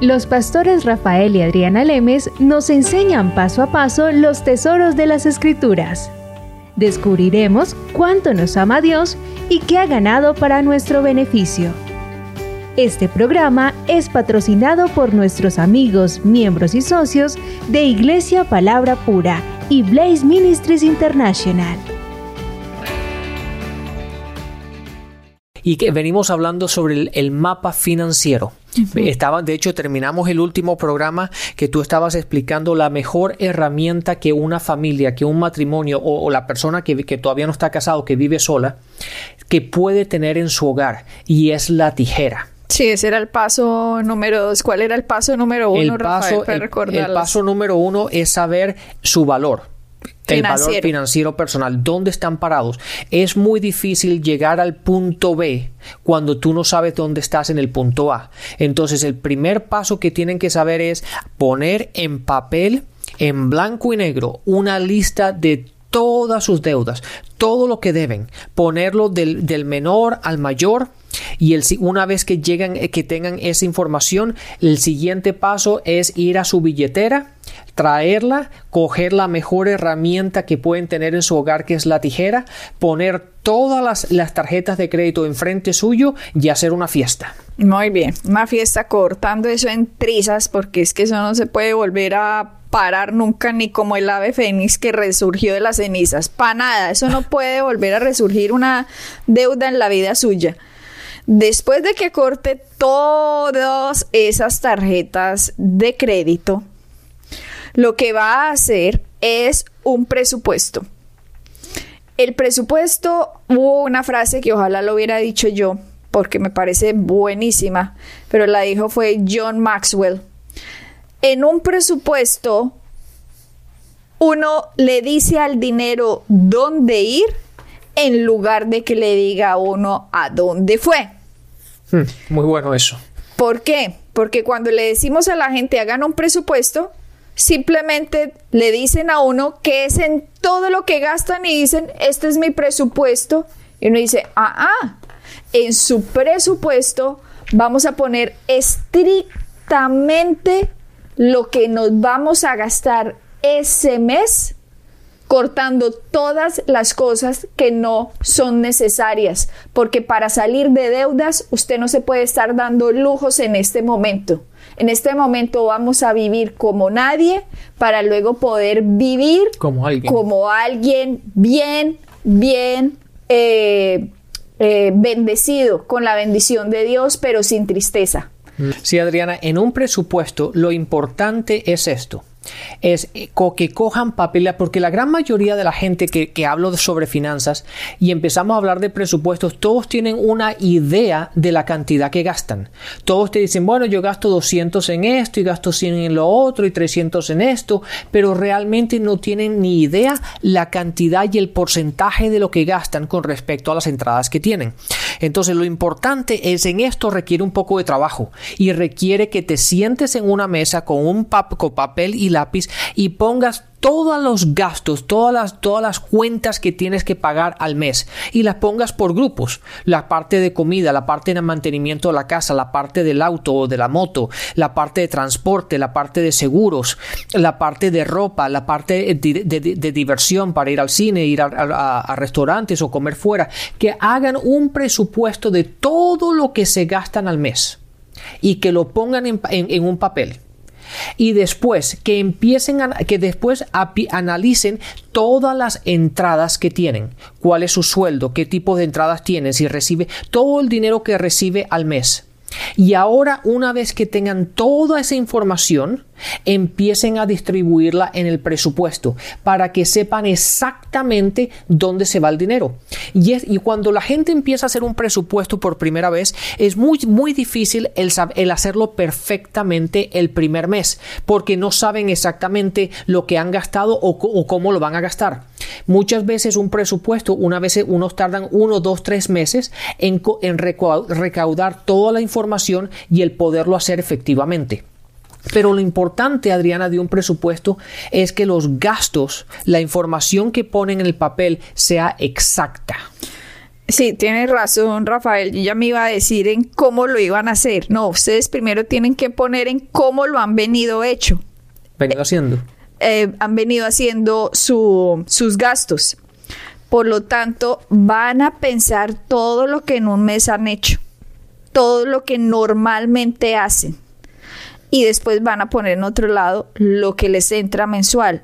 Los pastores Rafael y Adriana Lemes nos enseñan paso a paso los tesoros de las escrituras. Descubriremos cuánto nos ama Dios y qué ha ganado para nuestro beneficio. Este programa es patrocinado por nuestros amigos, miembros y socios de Iglesia Palabra Pura y Blaze Ministries International. y que venimos hablando sobre el, mapa financiero. Estaba, de hecho, terminamos el último programa que tú estabas explicando la mejor herramienta que una familia, que un matrimonio o, la persona que, que, todavía no está casado, que vive sola, que puede tener en su hogar y es la tijera. Sí, ese era el paso número dos. ¿Cuál era el paso número uno, el paso, el paso número uno es saber su valor el valor financiero personal, dónde están parados. Es muy difícil llegar al punto B cuando tú no sabes dónde estás en el punto A. Entonces, el primer paso que tienen que saber es poner en papel, en blanco y negro, una lista de todas sus deudas, todo lo que deben, ponerlo del, del menor al mayor y el, una vez que llegan, eh, que tengan esa información, el siguiente paso es ir a su billetera, traerla, coger la mejor herramienta que pueden tener en su hogar, que es la tijera, poner todas las, las tarjetas de crédito enfrente suyo y hacer una fiesta. Muy bien, una fiesta cortando eso en trizas, porque es que eso no se puede volver a parar nunca ni como el ave fénix que resurgió de las cenizas. Para nada, eso no puede volver a resurgir una deuda en la vida suya. Después de que corte todas esas tarjetas de crédito, lo que va a hacer es un presupuesto. El presupuesto, hubo una frase que ojalá lo hubiera dicho yo, porque me parece buenísima, pero la dijo fue John Maxwell. En un presupuesto, uno le dice al dinero dónde ir en lugar de que le diga a uno a dónde fue. Hmm, muy bueno eso. ¿Por qué? Porque cuando le decimos a la gente hagan un presupuesto, simplemente le dicen a uno que es en todo lo que gastan y dicen, este es mi presupuesto. Y uno dice, ah, ah, en su presupuesto vamos a poner estrictamente lo que nos vamos a gastar ese mes cortando todas las cosas que no son necesarias, porque para salir de deudas usted no se puede estar dando lujos en este momento. En este momento vamos a vivir como nadie para luego poder vivir como alguien, como alguien bien, bien eh, eh, bendecido con la bendición de Dios, pero sin tristeza. Sí, Adriana, en un presupuesto lo importante es esto es eh, que cojan papel, porque la gran mayoría de la gente que, que hablo sobre finanzas y empezamos a hablar de presupuestos, todos tienen una idea de la cantidad que gastan. Todos te dicen, bueno, yo gasto 200 en esto y gasto 100 en lo otro y 300 en esto, pero realmente no tienen ni idea la cantidad y el porcentaje de lo que gastan con respecto a las entradas que tienen. Entonces lo importante es en esto requiere un poco de trabajo y requiere que te sientes en una mesa con un con papel y lápiz y pongas todos los gastos, todas las, todas las cuentas que tienes que pagar al mes y las pongas por grupos. La parte de comida, la parte de mantenimiento de la casa, la parte del auto o de la moto, la parte de transporte, la parte de seguros, la parte de ropa, la parte de, diversión para ir al cine, ir a, restaurantes o comer fuera. Que hagan un presupuesto de todo lo que se gastan al mes y que lo pongan en un papel y después que empiecen a, que después analicen todas las entradas que tienen, cuál es su sueldo, qué tipo de entradas tiene, si recibe todo el dinero que recibe al mes. Y ahora, una vez que tengan toda esa información, empiecen a distribuirla en el presupuesto para que sepan exactamente dónde se va el dinero. Y, cuando la gente empieza a hacer un presupuesto por primera vez, es muy, muy difícil el, hacerlo perfectamente el primer mes, porque no saben exactamente lo que han gastado o cómo lo van a gastar. Muchas veces un presupuesto, una vez unos tardan uno, dos, tres meses en, en recaudar toda la información y el poderlo hacer efectivamente. Pero lo importante, Adriana, de un presupuesto es que los gastos, la información que ponen en el papel sea exacta. Sí, tiene razón, Rafael. Yo ya me iba a decir en cómo lo iban a hacer. No, ustedes primero tienen que poner en cómo lo han venido hecho. Venido haciendo. Eh, han venido haciendo su, sus gastos. Por lo tanto, van a pensar todo lo que en un mes han hecho, todo lo que normalmente hacen. Y después van a poner en otro lado lo que les entra mensual.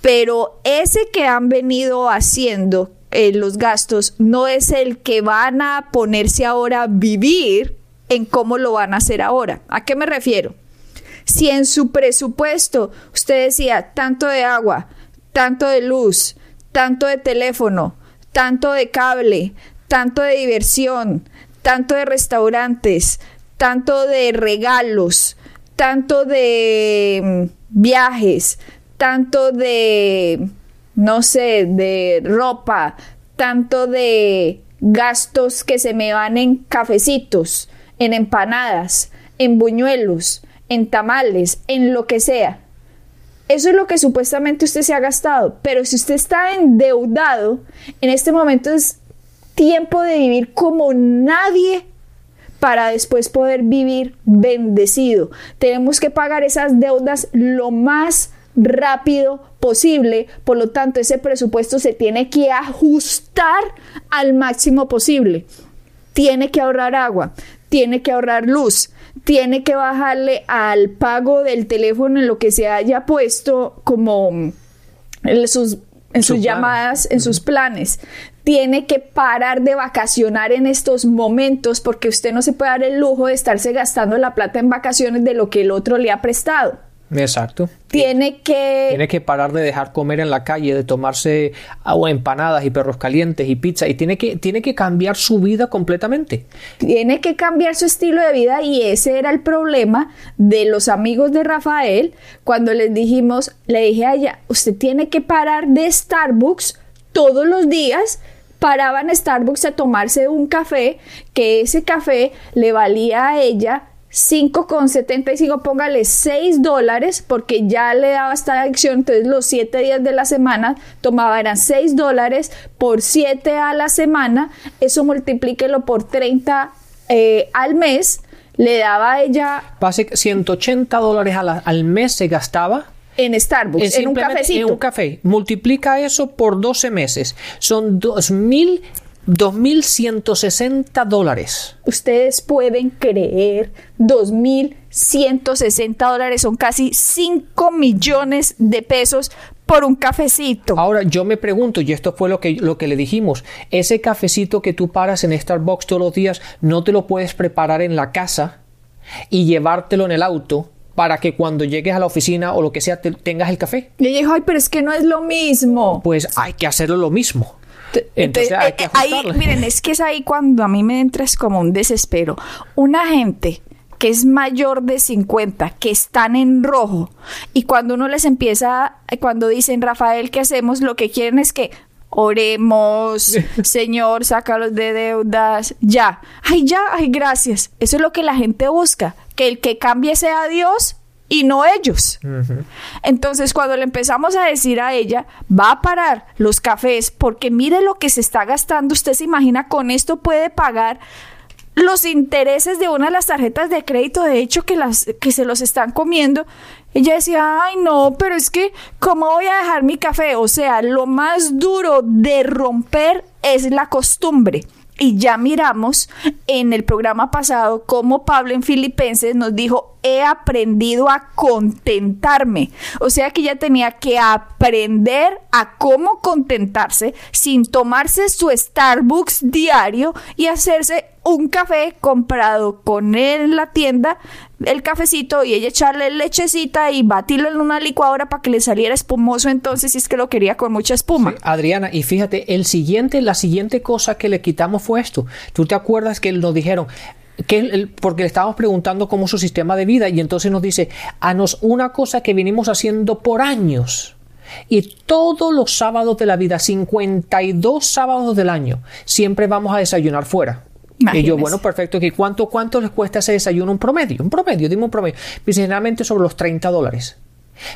Pero ese que han venido haciendo eh, los gastos no es el que van a ponerse ahora a vivir en cómo lo van a hacer ahora. ¿A qué me refiero? Si en su presupuesto usted decía tanto de agua, tanto de luz, tanto de teléfono, tanto de cable, tanto de diversión, tanto de restaurantes, tanto de regalos, tanto de mm, viajes, tanto de, no sé, de ropa, tanto de gastos que se me van en cafecitos, en empanadas, en buñuelos, en tamales, en lo que sea. Eso es lo que supuestamente usted se ha gastado. Pero si usted está endeudado, en este momento es tiempo de vivir como nadie para después poder vivir bendecido. Tenemos que pagar esas deudas lo más rápido posible, por lo tanto ese presupuesto se tiene que ajustar al máximo posible. Tiene que ahorrar agua, tiene que ahorrar luz, tiene que bajarle al pago del teléfono en lo que se haya puesto como en sus, en sus llamadas, en sus planes. Tiene que parar de vacacionar en estos momentos porque usted no se puede dar el lujo de estarse gastando la plata en vacaciones de lo que el otro le ha prestado. Exacto. Tiene que... Tiene que parar de dejar comer en la calle, de tomarse agua, empanadas y perros calientes y pizza. Y tiene que, tiene que cambiar su vida completamente. Tiene que cambiar su estilo de vida y ese era el problema de los amigos de Rafael cuando les dijimos, le dije a ella, usted tiene que parar de Starbucks todos los días paraban en Starbucks a tomarse un café, que ese café le valía a ella 5,75, póngale 6 dólares, porque ya le daba esta adicción, entonces los 7 días de la semana tomaba eran 6 dólares por 7 a la semana, eso multiplíquelo por 30 eh, al mes, le daba a ella... Pase 180 dólares al mes se gastaba en Starbucks, en un cafecito. En un café. Multiplica eso por 12 meses. Son 2.000 2.160 dólares. Ustedes pueden creer, 2.160 dólares son casi 5 millones de pesos por un cafecito. Ahora yo me pregunto, y esto fue lo que, lo que le dijimos, ese cafecito que tú paras en Starbucks todos los días, no te lo puedes preparar en la casa y llevártelo en el auto para que cuando llegues a la oficina o lo que sea tengas el café. Ella dijo, ay, pero es que no es lo mismo. Pues hay que hacerlo lo mismo. Entonces hay que eh, ahí, miren, es que es ahí cuando a mí me entra es como un desespero. Una gente que es mayor de 50, que están en rojo, y cuando uno les empieza, cuando dicen, Rafael, ¿qué hacemos? Lo que quieren es que oremos, Señor, sácalos de deudas, ya, ay, ya, ay, gracias. Eso es lo que la gente busca, que el que cambie sea Dios y no ellos. Entonces, cuando le empezamos a decir a ella, va a parar los cafés porque mire lo que se está gastando, usted se imagina, con esto puede pagar los intereses de una de las tarjetas de crédito, de hecho, que, las, que se los están comiendo. Ella decía, ay no, pero es que, ¿cómo voy a dejar mi café? O sea, lo más duro de romper es la costumbre. Y ya miramos en el programa pasado cómo Pablo en Filipenses nos dijo, he aprendido a contentarme. O sea que ella tenía que aprender a cómo contentarse sin tomarse su Starbucks diario y hacerse un café comprado con él en la tienda, el cafecito y ella echarle lechecita y batirlo en una licuadora para que le saliera espumoso entonces si es que lo quería con mucha espuma. Adriana, y fíjate, el siguiente, la siguiente cosa que le quitamos fue esto. ¿Tú te acuerdas que nos dijeron, que porque le estábamos preguntando cómo su sistema de vida y entonces nos dice a nos una cosa que venimos haciendo por años y todos los sábados de la vida 52 sábados del año siempre vamos a desayunar fuera y yo, bueno, perfecto. ¿Cuánto, ¿Cuánto les cuesta ese desayuno? Un promedio, un promedio, dime un promedio. Generalmente sobre los 30 dólares.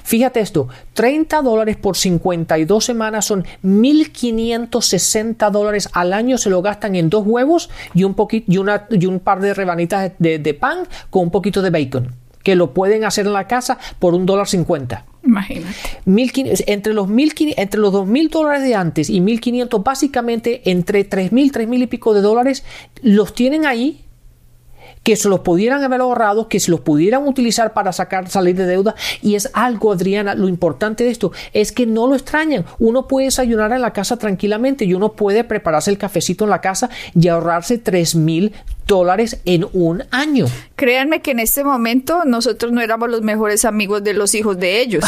Fíjate esto, 30 dólares por 52 semanas son 1.560 dólares al año, se lo gastan en dos huevos y un, poquito, y una, y un par de rebanitas de, de pan con un poquito de bacon, que lo pueden hacer en la casa por un dólar cincuenta. Imagínate. Entre los, entre los 2.000 dólares de antes y 1.500, básicamente entre 3.000, 3.000 y pico de dólares, los tienen ahí que se los pudieran haber ahorrado, que se los pudieran utilizar para sacar, salir de deuda. Y es algo, Adriana, lo importante de esto es que no lo extrañan. Uno puede desayunar en la casa tranquilamente y uno puede prepararse el cafecito en la casa y ahorrarse 3 mil dólares en un año. Créanme que en este momento nosotros no éramos los mejores amigos de los hijos de ellos.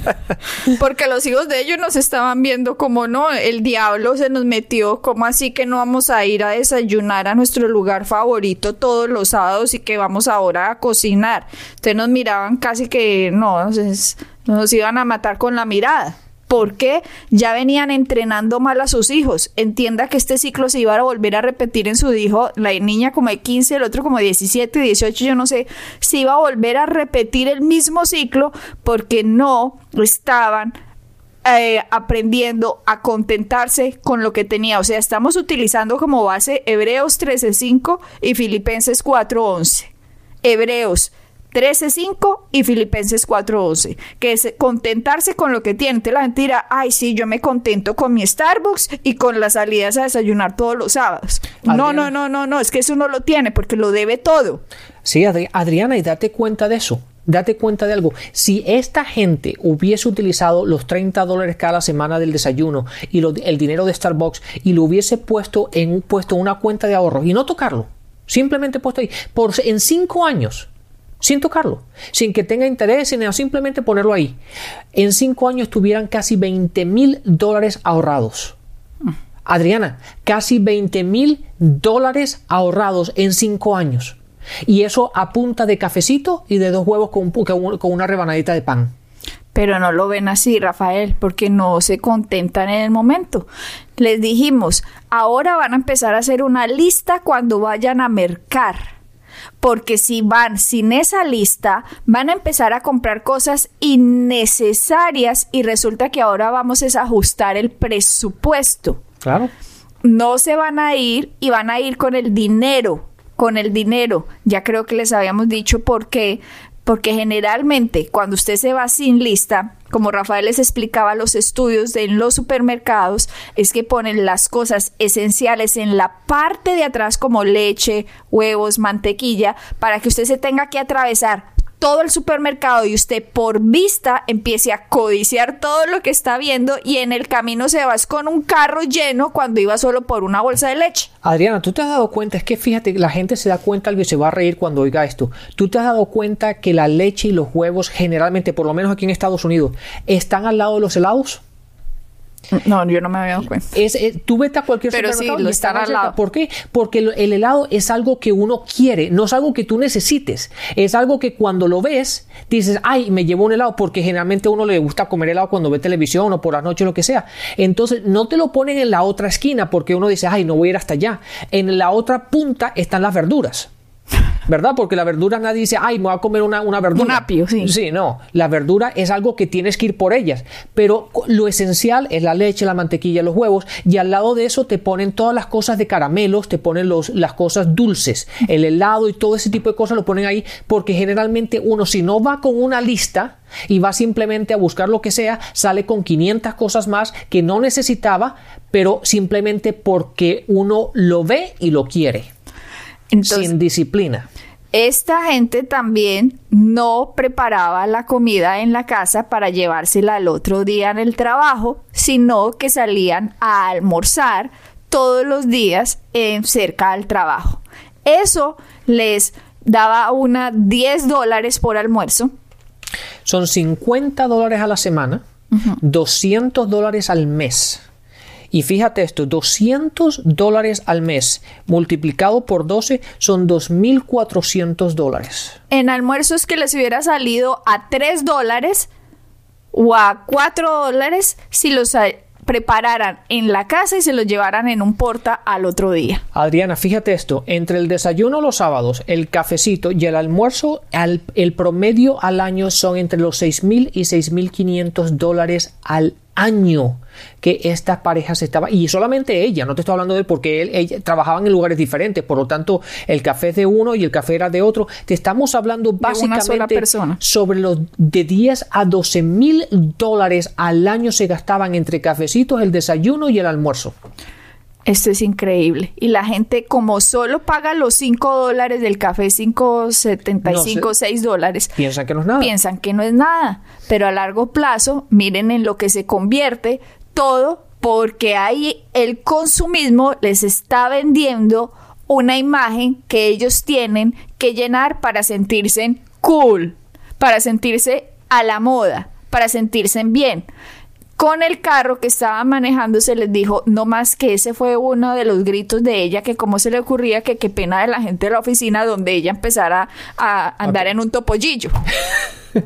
Porque los hijos de ellos nos estaban viendo como no, el diablo se nos metió, como así que no vamos a ir a desayunar a nuestro lugar favorito todos los sábados y que vamos ahora a cocinar. Entonces nos miraban casi que no, nos iban a matar con la mirada porque ya venían entrenando mal a sus hijos. Entienda que este ciclo se iba a volver a repetir en su hijo, la niña como de 15, el otro como de 17, 18, yo no sé, se iba a volver a repetir el mismo ciclo porque no estaban eh, aprendiendo a contentarse con lo que tenía. O sea, estamos utilizando como base Hebreos 13.5 y Filipenses 4.11. Hebreos 13.5 y Filipenses 4.11, que es contentarse con lo que tiene. La mentira, ay, sí, yo me contento con mi Starbucks y con las salidas a desayunar todos los sábados. No, no, no, no, no, es que eso no lo tiene porque lo debe todo. Sí, Adriana, y date cuenta de eso. Date cuenta de algo. Si esta gente hubiese utilizado los 30 dólares cada semana del desayuno y el dinero de Starbucks y lo hubiese puesto en puesto una cuenta de ahorro y no tocarlo, simplemente puesto ahí, por en cinco años, sin tocarlo, sin que tenga interés, sino simplemente ponerlo ahí. En cinco años tuvieran casi 20 mil dólares ahorrados. Adriana, casi 20 mil dólares ahorrados en cinco años. Y eso a punta de cafecito y de dos huevos con, con una rebanadita de pan. Pero no lo ven así, Rafael, porque no se contentan en el momento. Les dijimos, ahora van a empezar a hacer una lista cuando vayan a mercar porque si van sin esa lista, van a empezar a comprar cosas innecesarias y resulta que ahora vamos a ajustar el presupuesto. Claro. No se van a ir y van a ir con el dinero, con el dinero. Ya creo que les habíamos dicho por qué, porque generalmente cuando usted se va sin lista, como Rafael les explicaba los estudios en los supermercados, es que ponen las cosas esenciales en la parte de atrás como leche, huevos, mantequilla, para que usted se tenga que atravesar todo el supermercado y usted por vista empiece a codiciar todo lo que está viendo y en el camino se vas con un carro lleno cuando iba solo por una bolsa de leche. Adriana, tú te has dado cuenta, es que fíjate, la gente se da cuenta y se va a reír cuando oiga esto. Tú te has dado cuenta que la leche y los huevos generalmente, por lo menos aquí en Estados Unidos, están al lado de los helados. No, yo no me había dado cuenta. Es, eh, tú vete a cualquier Pero sí, lo están al lado. ¿Por qué? Porque el, helado es algo que uno quiere, no es algo que tú necesites. Es algo que cuando lo ves, dices, ay, me llevo un helado, porque generalmente a uno le gusta comer helado cuando ve televisión o por la noche o lo que sea. Entonces, no te lo ponen en la otra esquina porque uno dice, ay, no voy a ir hasta allá. En la otra punta están las verduras. ¿Verdad? Porque la verdura nadie dice, ay, me voy a comer una, una verdura. Un apio, sí. Sí, no. La verdura es algo que tienes que ir por ellas. Pero lo esencial es la leche, la mantequilla, los huevos. Y al lado de eso te ponen todas las cosas de caramelos, te ponen los, las cosas dulces, el helado y todo ese tipo de cosas lo ponen ahí. Porque generalmente uno, si no va con una lista, y va simplemente a buscar lo que sea, sale con 500 cosas más que no necesitaba, pero simplemente porque uno lo ve y lo quiere. Sin disciplina. Esta gente también no preparaba la comida en la casa para llevársela al otro día en el trabajo, sino que salían a almorzar todos los días en, cerca del trabajo. Eso les daba una 10 dólares por almuerzo. Son 50 dólares a la semana, 200 dólares al mes. Y fíjate esto, 200 dólares al mes multiplicado por 12 son 2.400 dólares. En almuerzos que les hubiera salido a 3 dólares o a 4 dólares si los prepararan en la casa y se los llevaran en un porta al otro día. Adriana, fíjate esto, entre el desayuno los sábados, el cafecito y el almuerzo, el promedio al año son entre los seis mil y seis mil quinientos dólares al año que estas parejas estaban y solamente ella, no te estoy hablando de él porque él, ella, trabajaban en lugares diferentes, por lo tanto el café es de uno y el café era de otro. Te estamos hablando básicamente sobre los de 10 a 12 mil dólares al año se gastaban entre cafecitos, el desayuno y el almuerzo. Esto es increíble. Y la gente, como solo paga los 5 dólares del café, 5,75, no 6 dólares. Piensan que no es nada. Piensan que no es nada. Pero a largo plazo, miren en lo que se convierte todo, porque ahí el consumismo les está vendiendo una imagen que ellos tienen que llenar para sentirse cool, para sentirse a la moda, para sentirse bien con el carro que estaba manejando se les dijo, no más que ese fue uno de los gritos de ella, que cómo se le ocurría que qué pena de la gente de la oficina donde ella empezara a andar en un topollillo.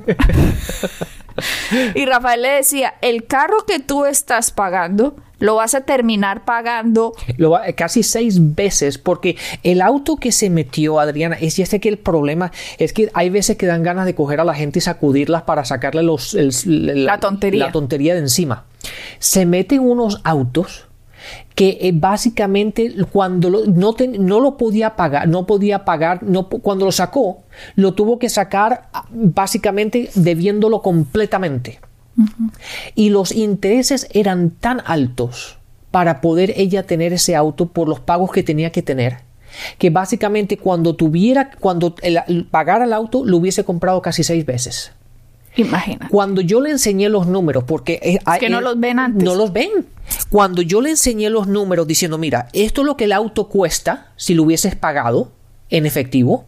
y Rafael le decía, el carro que tú estás pagando lo vas a terminar pagando. Lo casi seis veces porque el auto que se metió Adriana es ya sé que el problema es que hay veces que dan ganas de coger a la gente y sacudirlas para sacarle los la, tontería. la tontería de encima. Se meten unos autos que eh, básicamente cuando no, no, lo podía pagar, no podía pagar, no, cuando lo sacó, lo tuvo que sacar ah, básicamente debiéndolo completamente. Y los intereses eran tan altos para poder ella tener ese auto por los pagos que tenía que tener, que básicamente cuando tuviera, cuando pagara el auto, lo hubiese comprado casi seis veces. Imagina. Cuando yo le enseñé los números, porque es que no los ven antes. No los ven. Cuando yo le enseñé los números diciendo, mira, esto es lo que el auto cuesta si lo hubieses pagado en efectivo,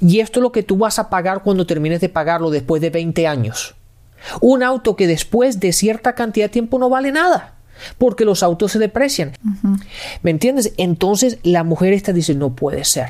y esto es lo que tú vas a pagar cuando termines de pagarlo después de 20 años. Un auto que después de cierta cantidad de tiempo no vale nada porque los autos se deprecian. ¿Me entiendes? Entonces la mujer esta dice, no puede ser.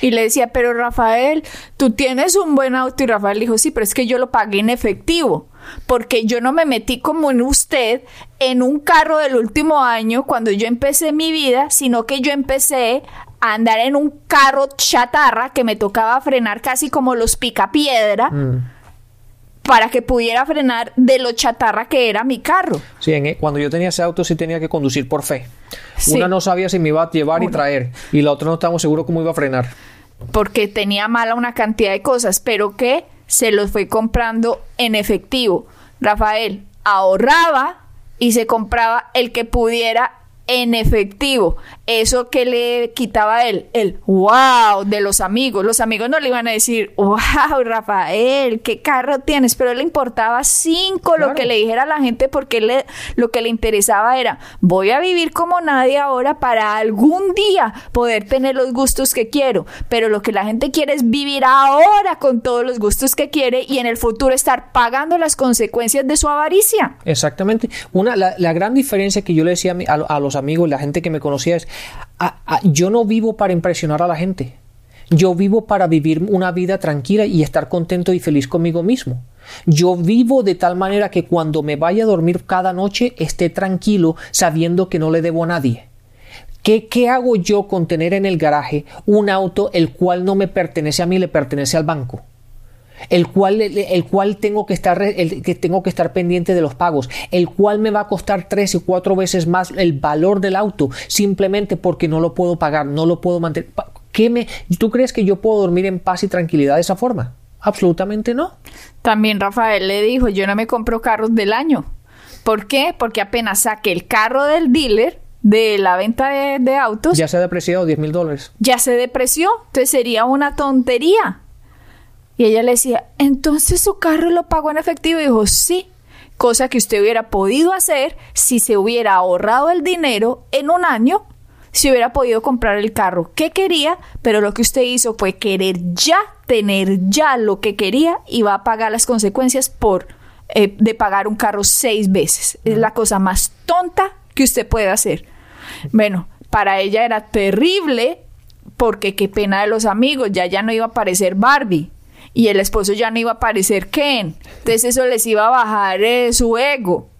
Y le decía, pero Rafael, tú tienes un buen auto. Y Rafael dijo, sí, pero es que yo lo pagué en efectivo. Porque yo no me metí como en usted en un carro del último año cuando yo empecé mi vida, sino que yo empecé a andar en un carro chatarra que me tocaba frenar casi como los picapiedra. Mm para que pudiera frenar de lo chatarra que era mi carro. Sí, e, cuando yo tenía ese auto sí tenía que conducir por fe. Una no sabía si me iba a llevar y traer y la otra no estábamos seguros cómo iba a frenar. Porque tenía mala una cantidad de cosas, pero que se los fue comprando en efectivo. Rafael ahorraba y se compraba el que pudiera en efectivo. Eso que le quitaba a él, el wow de los amigos. Los amigos no le iban a decir, wow, Rafael, qué carro tienes, pero le importaba cinco lo que le dijera a la gente porque le, lo que le interesaba era, voy a vivir como nadie ahora para algún día poder tener los gustos que quiero. Pero lo que la gente quiere es vivir ahora con todos los gustos que quiere y en el futuro estar pagando las consecuencias de su avaricia. Exactamente. Una, la, gran diferencia que yo le decía a, a los amigos, la gente que me conocía es, yo no vivo para impresionar a la gente. Yo vivo para vivir una vida tranquila y estar contento y feliz conmigo mismo. Yo vivo de tal manera que cuando me vaya a dormir cada noche esté tranquilo sabiendo que no le debo a nadie. ¿Qué, ¿Qué, hago yo con tener en el garaje un auto el cual no me pertenece a mí, le pertenece al banco? El cual, el cual tengo, que estar, el, que tengo que estar pendiente de los pagos, el cual me va a costar tres y cuatro veces más el valor del auto simplemente porque no lo puedo pagar, no lo puedo mantener. ¿Qué me, ¿Tú crees que yo puedo dormir en paz y tranquilidad de esa forma? Absolutamente no. También Rafael le dijo, yo no me compro carros del año. ¿Por qué? Porque apenas saque el carro del dealer, de la venta de, de autos. Ya se ha depreciado 10 mil dólares. Ya se depreció. Entonces sería una tontería y ella le decía, entonces su carro lo pagó en efectivo. Y dijo, sí, cosa que usted hubiera podido hacer si se hubiera ahorrado el dinero en un año, si hubiera podido comprar el carro que quería, pero lo que usted hizo fue querer ya tener ya lo que quería y va a pagar las consecuencias por eh, de pagar un carro seis veces. Es la cosa más tonta que usted puede hacer. Bueno, para ella era terrible porque qué pena de los amigos, ya ya no iba a aparecer Barbie y el esposo ya no iba a parecer Ken. Entonces eso les iba a bajar eh, su ego.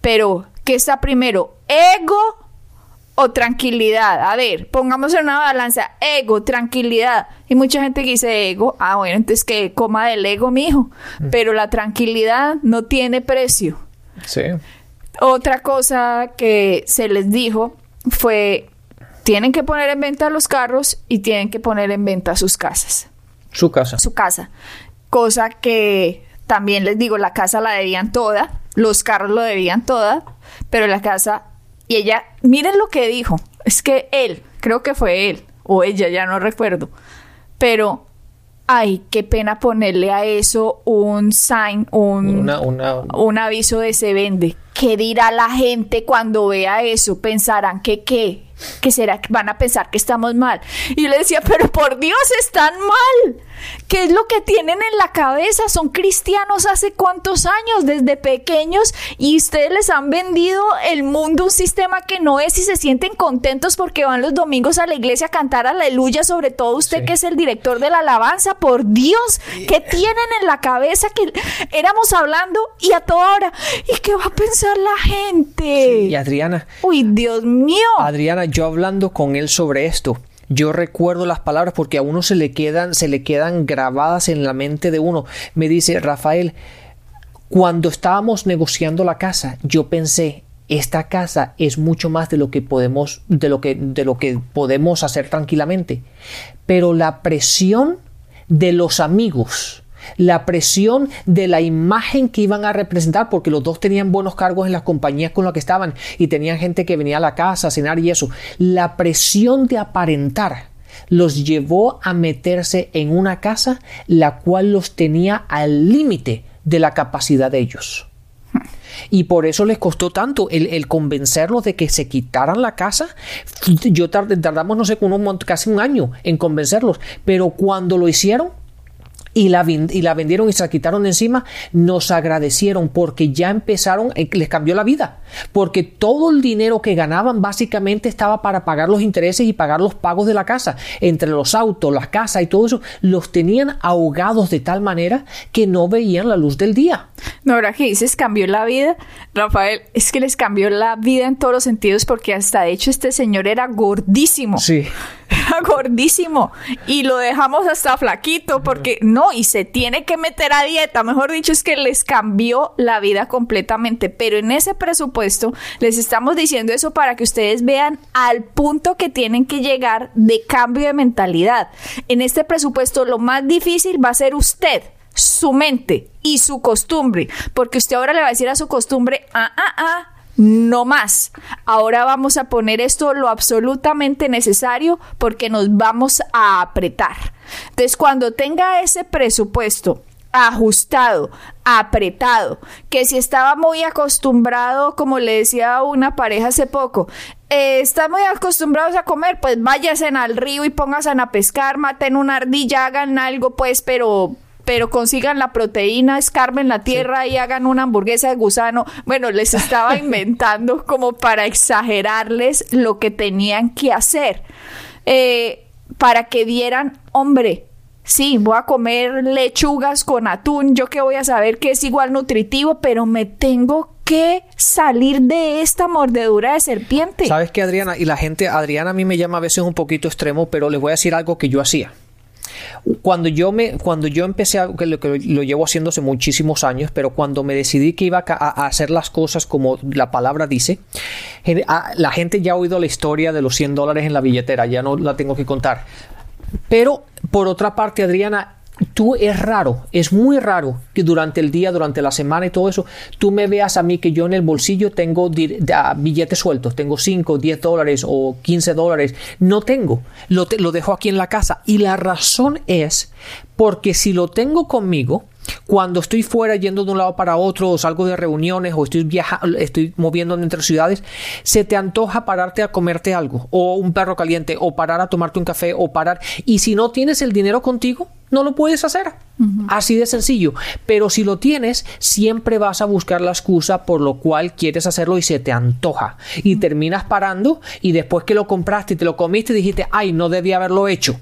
Pero, ¿qué está primero? ¿Ego o tranquilidad? A ver, pongamos en una balanza, ego, tranquilidad. Y mucha gente que dice ego, ah, bueno, entonces que coma del ego, mijo. Mm. Pero la tranquilidad no tiene precio. Sí. Otra cosa que se les dijo fue, tienen que poner en venta los carros y tienen que poner en venta sus casas. Su casa. Su casa. Cosa que también les digo, la casa la debían toda, los carros lo debían toda, pero la casa... Y ella, miren lo que dijo, es que él, creo que fue él, o ella, ya no recuerdo, pero ay, qué pena ponerle a eso un sign, un, Una, una, un aviso de se vende. ¿Qué dirá la gente cuando vea eso? Pensarán que qué, que será que van a pensar que estamos mal. Y yo le decía, pero por Dios, están mal. ¿Qué es lo que tienen en la cabeza? Son cristianos hace cuántos años, desde pequeños, y ustedes les han vendido el mundo un sistema que no es y se sienten contentos porque van los domingos a la iglesia a cantar aleluya, sobre todo usted Sí. que es el director de la alabanza. Por Dios, ¿qué tienen en la cabeza que éramos hablando y a toda hora? ¿Y qué va a pensar la gente? Y Adriana, Uy, Dios mío. Adriana, yo hablando con él sobre esto, yo recuerdo las palabras porque a uno se le quedan, se le quedan grabadas en la mente de uno. Me dice, Rafael, cuando estábamos negociando la casa, yo pensé, esta casa es mucho más de lo que podemos, de lo que, de lo que podemos hacer tranquilamente. Pero la presión de los amigos, la presión de la imagen que iban a representar, porque los dos tenían buenos cargos en las compañías con las que estaban y tenían gente que venía a la casa a cenar y eso, la presión de aparentar los llevó a meterse en una casa la cual los tenía al límite de la capacidad de ellos. Y por eso les costó tanto el, convencerlos de que se quitaran la casa. Yo tard- tardamos, no sé, casi un año en convencerlos. Pero cuando lo hicieron y la, ven- y la vendieron y se la quitaron de encima, nos agradecieron porque ya empezaron, eh, les cambió la vida. Porque todo el dinero que ganaban básicamente estaba para pagar los intereses y pagar los pagos de la casa. Entre los autos, las casas y todo eso, los tenían ahogados de tal manera que no veían la luz del día. No, ahora que dices cambió la vida, Rafael, es que les cambió la vida en todos los sentidos porque hasta de hecho este señor era gordísimo. Sí. Gordísimo. Y lo dejamos hasta flaquito porque no, y se tiene que meter a dieta. Mejor dicho, es que les cambió la vida completamente. Pero en ese presupuesto les estamos diciendo eso para que ustedes vean al punto que tienen que llegar de cambio de mentalidad. En este presupuesto lo más difícil va a ser usted su mente y su costumbre, porque usted ahora le va a decir a su costumbre, ah, ah, ah, no más. Ahora vamos a poner esto lo absolutamente necesario porque nos vamos a apretar. Entonces, cuando tenga ese presupuesto ajustado, apretado, que si estaba muy acostumbrado, como le decía a una pareja hace poco, eh, están muy acostumbrados a comer, pues váyanse al río y pónganse a pescar, maten una ardilla, hagan algo, pues, pero pero consigan la proteína, escarben la tierra y hagan una hamburguesa de gusano. Bueno, les estaba inventando como para exagerarles lo que tenían que hacer. Eh, para que dieran, hombre, sí, voy a comer lechugas con atún, yo que voy a saber que es igual nutritivo, pero me tengo que salir de esta mordedura de serpiente. ¿Sabes qué, Adriana? Y la gente, Adriana a mí me llama a veces un poquito extremo, pero les voy a decir algo que yo hacía. Cuando yo me, cuando yo empecé a, que lo, que lo llevo haciendo hace muchísimos años, pero cuando me decidí que iba a, hacer las cosas como la palabra dice, la gente ya ha oído la historia de los 100 dólares en la billetera, ya no la tengo que contar. Pero por otra parte, Adriana, tú es raro, es muy raro que durante el día, durante la semana y todo eso, tú me veas a mí que yo en el bolsillo tengo da- billetes sueltos, tengo 5, 10 dólares o 15 dólares. No tengo, lo, lo dejo aquí en la casa. Y la razón es porque si lo tengo conmigo, cuando estoy fuera yendo de un lado para otro o salgo de reuniones o estoy viajando, estoy moviéndome entre ciudades, se te antoja pararte a comerte algo o un perro caliente o parar a tomarte un café o parar y si no tienes el dinero contigo, no lo puedes hacer. Así de sencillo. Pero si lo tienes, siempre vas a buscar la excusa por lo cual quieres hacerlo y se te antoja. Y terminas parando y después que lo compraste y te lo comiste dijiste, ay, no debía haberlo hecho.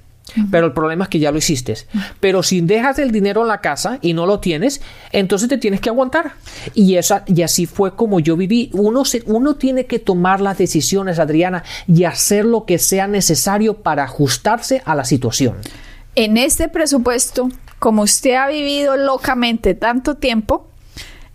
Pero el problema es que ya lo hiciste. Pero si dejas el dinero en la casa y no lo tienes, entonces te tienes que aguantar. Y, esa, y así fue como yo viví. Uno, se, uno tiene que tomar las decisiones, Adriana, y hacer lo que sea necesario para ajustarse a la situación. En este presupuesto, como usted ha vivido locamente tanto tiempo,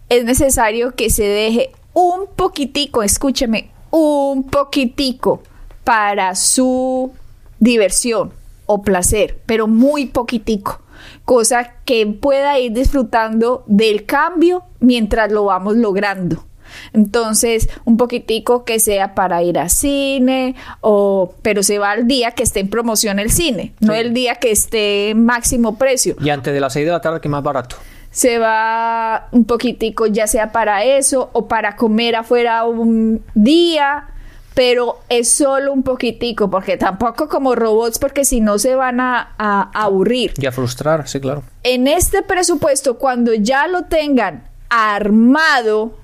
es necesario que se deje un poquitico, escúcheme, un poquitico para su diversión o placer, pero muy poquitico, cosa que pueda ir disfrutando del cambio mientras lo vamos logrando. Entonces, un poquitico que sea para ir a cine, o, pero se va al día que esté en promoción el cine, no el día que esté en máximo precio. Y antes de las 6 de la tarde, que más barato. Se va un poquitico, ya sea para eso o para comer afuera un día pero es solo un poquitico, porque tampoco como robots, porque si no se van a, aburrir. Y a frustrar, sí, claro. En este presupuesto, cuando ya lo tengan armado,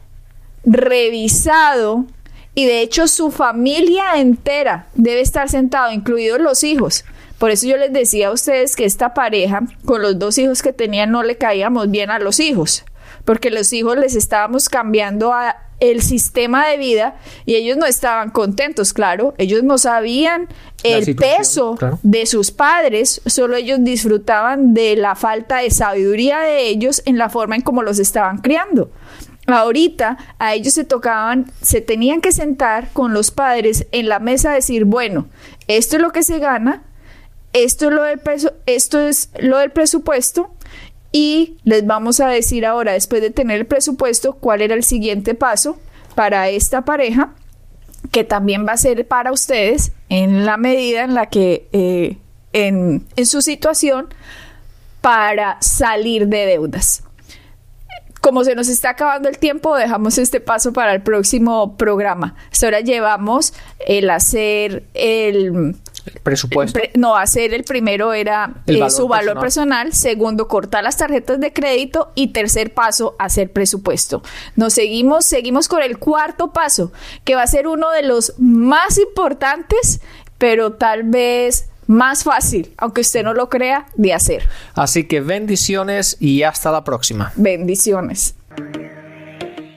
revisado, y de hecho su familia entera debe estar sentado, incluidos los hijos. Por eso yo les decía a ustedes que esta pareja, con los dos hijos que tenían, no le caíamos bien a los hijos, porque los hijos les estábamos cambiando a el sistema de vida y ellos no estaban contentos, claro, ellos no sabían el peso de sus padres, solo ellos disfrutaban de la falta de sabiduría de ellos en la forma en cómo los estaban criando. Ahorita a ellos se tocaban, se tenían que sentar con los padres en la mesa a decir, bueno, esto es lo que se gana, esto es lo del, peso, esto es lo del presupuesto y les vamos a decir ahora, después de tener el presupuesto, cuál era el siguiente paso para esta pareja, que también va a ser para ustedes en la medida en la que eh, en, en su situación para salir de deudas. Como se nos está acabando el tiempo, dejamos este paso para el próximo programa. Ahora llevamos el hacer el presupuesto. no, hacer el primero era eh, su valor personal. segundo cortar las tarjetas de crédito y tercer paso hacer presupuesto. Nos seguimos, seguimos con el cuarto paso, que va a ser uno de los más importantes, pero tal vez más fácil, aunque usted no lo crea, de hacer. Así que bendiciones y hasta la próxima. Bendiciones.